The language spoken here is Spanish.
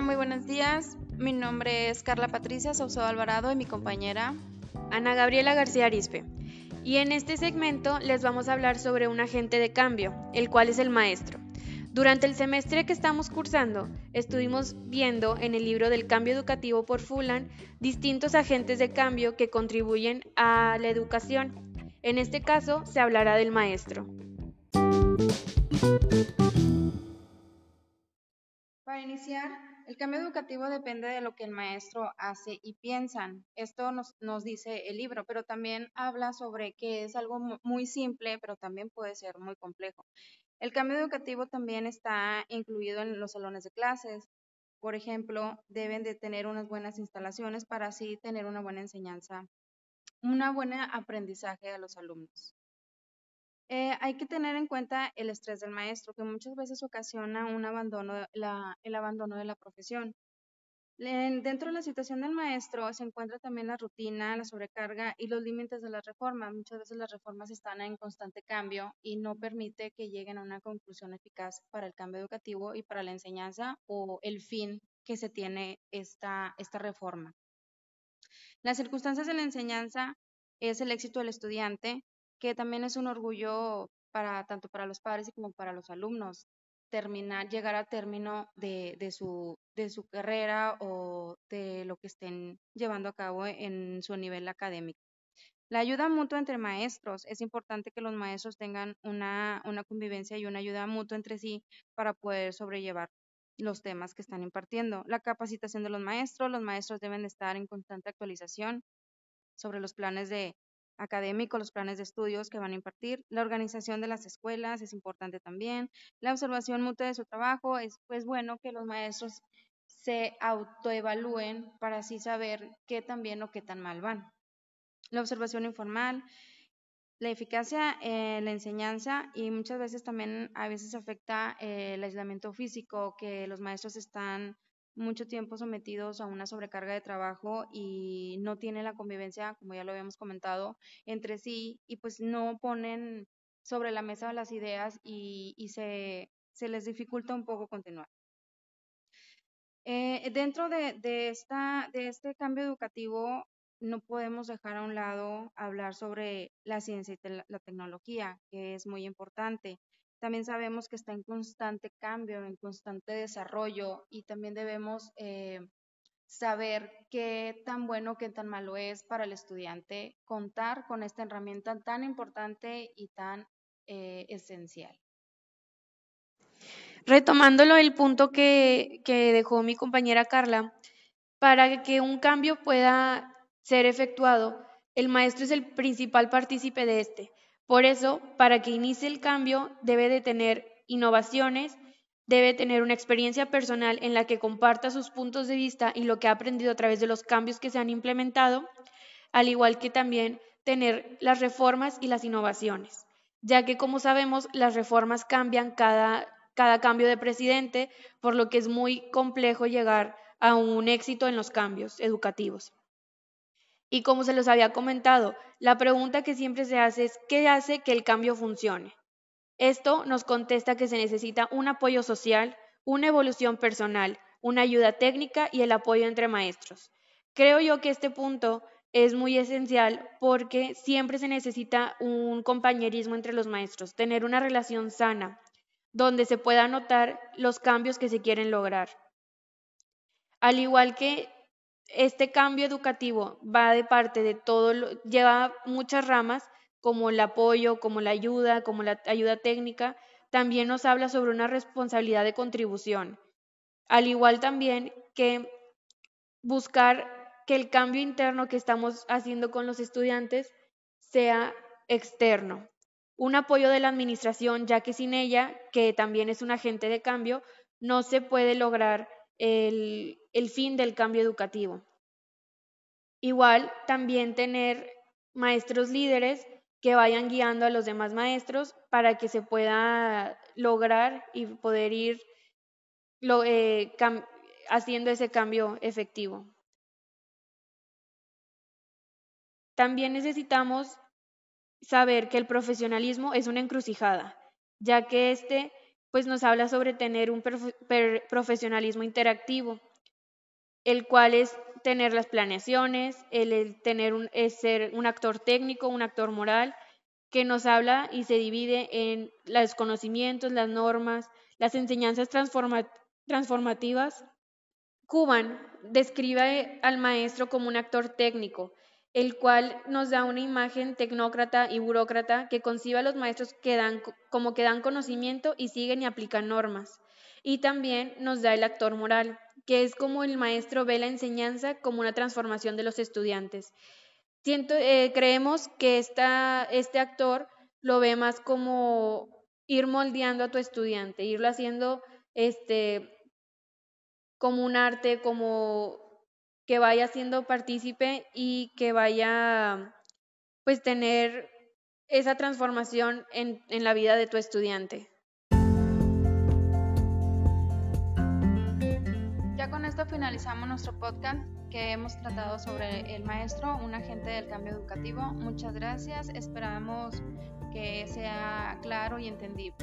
Hola, muy buenos días. Mi nombre es Carla Patricia Saucedo Alvarado y mi compañera Ana Gabriela García Arispe. Y en este segmento les vamos a hablar sobre un agente de cambio, el cual es el maestro. Durante el semestre que estamos cursando, estuvimos viendo en el libro del cambio educativo por Fulan distintos agentes de cambio que contribuyen a la educación. En este caso, se hablará del maestro. Para iniciar, el cambio educativo depende de lo que el maestro hace y piensan. Esto nos, dice el libro, pero también habla sobre que es algo muy simple, pero también puede ser muy complejo. El cambio educativo también está incluido en los salones de clases. Por ejemplo, deben de tener unas buenas instalaciones para así tener una buena enseñanza, una buena aprendizaje a los alumnos. Eh, hay que tener en cuenta el estrés del maestro, que muchas veces ocasiona el abandono de la profesión. dentro de la situación del maestro se encuentra también la rutina, la sobrecarga y los límites de las reformas. Muchas veces las reformas están en constante cambio y no permite que lleguen a una conclusión eficaz para el cambio educativo y para la enseñanza o el fin que se tiene esta, esta reforma. Las circunstancias de la enseñanza es el éxito del estudiante, que también es un orgullo para tanto para los padres como para los alumnos terminar, llegar a término de, de, su, de su carrera o de lo que estén llevando a cabo en su nivel académico. La ayuda mutua entre maestros. Es importante que los maestros tengan una, una convivencia y una ayuda mutua entre sí para poder sobrellevar los temas que están impartiendo. La capacitación de los maestros. Los maestros deben estar en constante actualización sobre los planes de, académico, los planes de estudios que van a impartir, la organización de las escuelas es importante también, la observación mutua de su trabajo, es pues bueno que los maestros se autoevalúen para así saber qué tan bien o qué tan mal van. La observación informal, la eficacia en la enseñanza y muchas veces también a veces afecta el aislamiento físico, que los maestros están mucho tiempo sometidos a una sobrecarga de trabajo y no tienen la convivencia, como ya lo habíamos comentado, entre sí y pues no ponen sobre la mesa las ideas y, se, les dificulta un poco continuar. Eh, dentro de, esta, de este cambio educativo, no podemos dejar a un lado hablar sobre la ciencia y la tecnología, que es muy importante. También sabemos que está en constante cambio, en constante desarrollo y también debemos eh, saber qué tan bueno, qué tan malo es para el estudiante contar con esta herramienta tan importante y tan eh, esencial. Retomándolo el punto que, que dejó mi compañera Carla, para que un cambio pueda ser efectuado, el maestro es el principal partícipe de este. Por eso, para que inicie el cambio, debe de tener innovaciones, debe tener una experiencia personal en la que comparta sus puntos de vista y lo que ha aprendido a través de los cambios que se han implementado, al igual que también tener las reformas y las innovaciones, ya que como sabemos las reformas cambian cada, cada cambio de presidente, por lo que es muy complejo llegar a un éxito en los cambios educativos. Y como se los había comentado, la pregunta que siempre se hace es, ¿qué hace que el cambio funcione? Esto nos contesta que se necesita un apoyo social, una evolución personal, una ayuda técnica y el apoyo entre maestros. Creo yo que este punto es muy esencial porque siempre se necesita un compañerismo entre los maestros, tener una relación sana, donde se pueda notar los cambios que se quieren lograr. Al igual que este cambio educativo va de parte de todo, lleva muchas ramas, como el apoyo, como la ayuda, como la ayuda técnica, también nos habla sobre una responsabilidad de contribución. Al igual también que buscar que el cambio interno que estamos haciendo con los estudiantes sea externo. Un apoyo de la administración, ya que sin ella, que también es un agente de cambio, no se puede lograr el, fin del cambio educativo. Igual también tener maestros líderes que vayan guiando a los demás maestros para que se pueda lograr y poder ir eh, haciendo ese cambio efectivo. También necesitamos saber que el profesionalismo es una encrucijada, ya que este pues nos habla sobre tener un profesionalismo interactivo, el cual es tener las planeaciones, el, tener un, ser un actor técnico, un actor moral, que nos habla y se divide en los conocimientos, las normas, las enseñanzas transformativas. Cuban describe al maestro como un actor técnico, el cual nos da una imagen tecnócrata y burócrata que concibe a los maestros que dan, como que dan conocimiento y siguen y aplican normas. Y también nos da el actor moral, que es como el maestro ve la enseñanza como una transformación de los estudiantes. Eh, creemos que esta, este actor lo ve más como ir moldeando a tu estudiante, irlo haciendo este, como un arte, como que vaya siendo partícipe y que vaya pues tener esa transformación en, en la vida de tu estudiante. Ya con esto finalizamos nuestro podcast que hemos tratado sobre el maestro, un agente del cambio educativo. Muchas gracias, esperamos que sea claro y entendible.